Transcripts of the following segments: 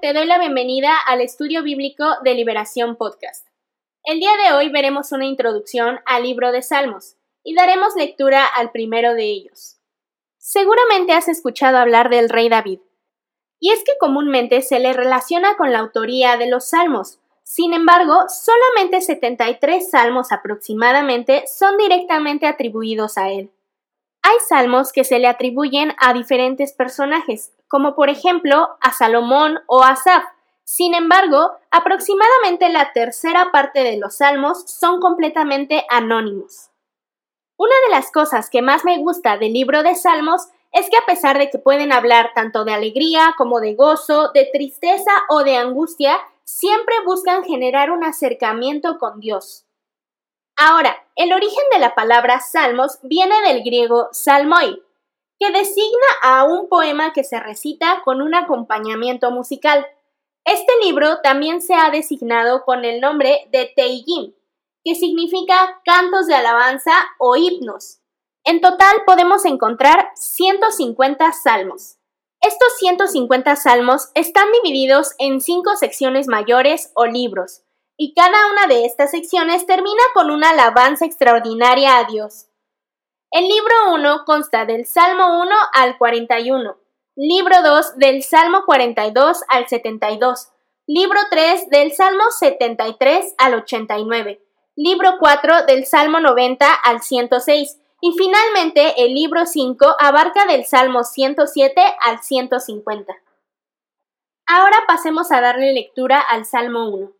te doy la bienvenida al estudio bíblico de Liberación Podcast. El día de hoy veremos una introducción al libro de Salmos y daremos lectura al primero de ellos. Seguramente has escuchado hablar del rey David, y es que comúnmente se le relaciona con la autoría de los salmos. Sin embargo, solamente 73 salmos aproximadamente son directamente atribuidos a él. Hay salmos que se le atribuyen a diferentes personajes, como por ejemplo a Salomón o a Asaf. Sin embargo, aproximadamente la tercera parte de los salmos son completamente anónimos. Una de las cosas que más me gusta del libro de Salmos es que a pesar de que pueden hablar tanto de alegría como de gozo, de tristeza o de angustia, siempre buscan generar un acercamiento con Dios. Ahora, el origen de la palabra salmos viene del griego salmoi, que designa a un poema que se recita con un acompañamiento musical. Este libro también se ha designado con el nombre de Teigim, que significa cantos de alabanza o himnos. En total podemos encontrar 150 salmos. Estos 150 salmos están divididos en cinco secciones mayores o libros, y cada una de estas secciones termina con una alabanza extraordinaria a Dios. El libro 1 consta del Salmo 1 al 41, libro 2 del Salmo 42 al 72, libro 3 del Salmo 73 al 89, libro 4 del Salmo 90 al 106 y finalmente el libro 5 abarca del Salmo 107 al 150. Ahora pasemos a darle lectura al Salmo 1.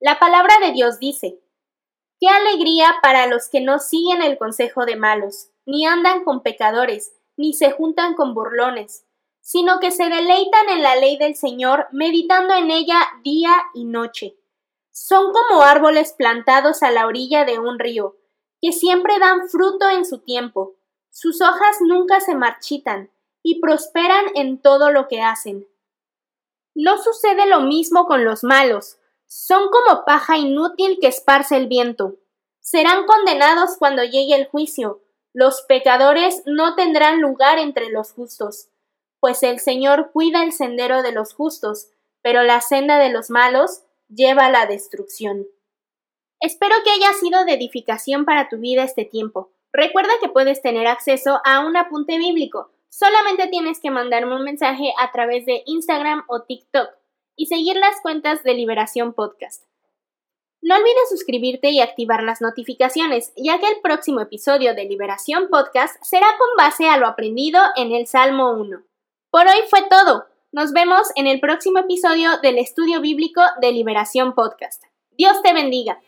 La palabra de Dios dice, Qué alegría para los que no siguen el consejo de malos, ni andan con pecadores, ni se juntan con burlones, sino que se deleitan en la ley del Señor, meditando en ella día y noche. Son como árboles plantados a la orilla de un río, que siempre dan fruto en su tiempo. Sus hojas nunca se marchitan, y prosperan en todo lo que hacen. No sucede lo mismo con los malos, son como paja inútil que esparce el viento. Serán condenados cuando llegue el juicio. Los pecadores no tendrán lugar entre los justos, pues el Señor cuida el sendero de los justos, pero la senda de los malos lleva a la destrucción. Espero que haya sido de edificación para tu vida este tiempo. Recuerda que puedes tener acceso a un apunte bíblico. Solamente tienes que mandarme un mensaje a través de Instagram o TikTok y seguir las cuentas de Liberación Podcast. No olvides suscribirte y activar las notificaciones, ya que el próximo episodio de Liberación Podcast será con base a lo aprendido en el Salmo 1. Por hoy fue todo. Nos vemos en el próximo episodio del estudio bíblico de Liberación Podcast. Dios te bendiga.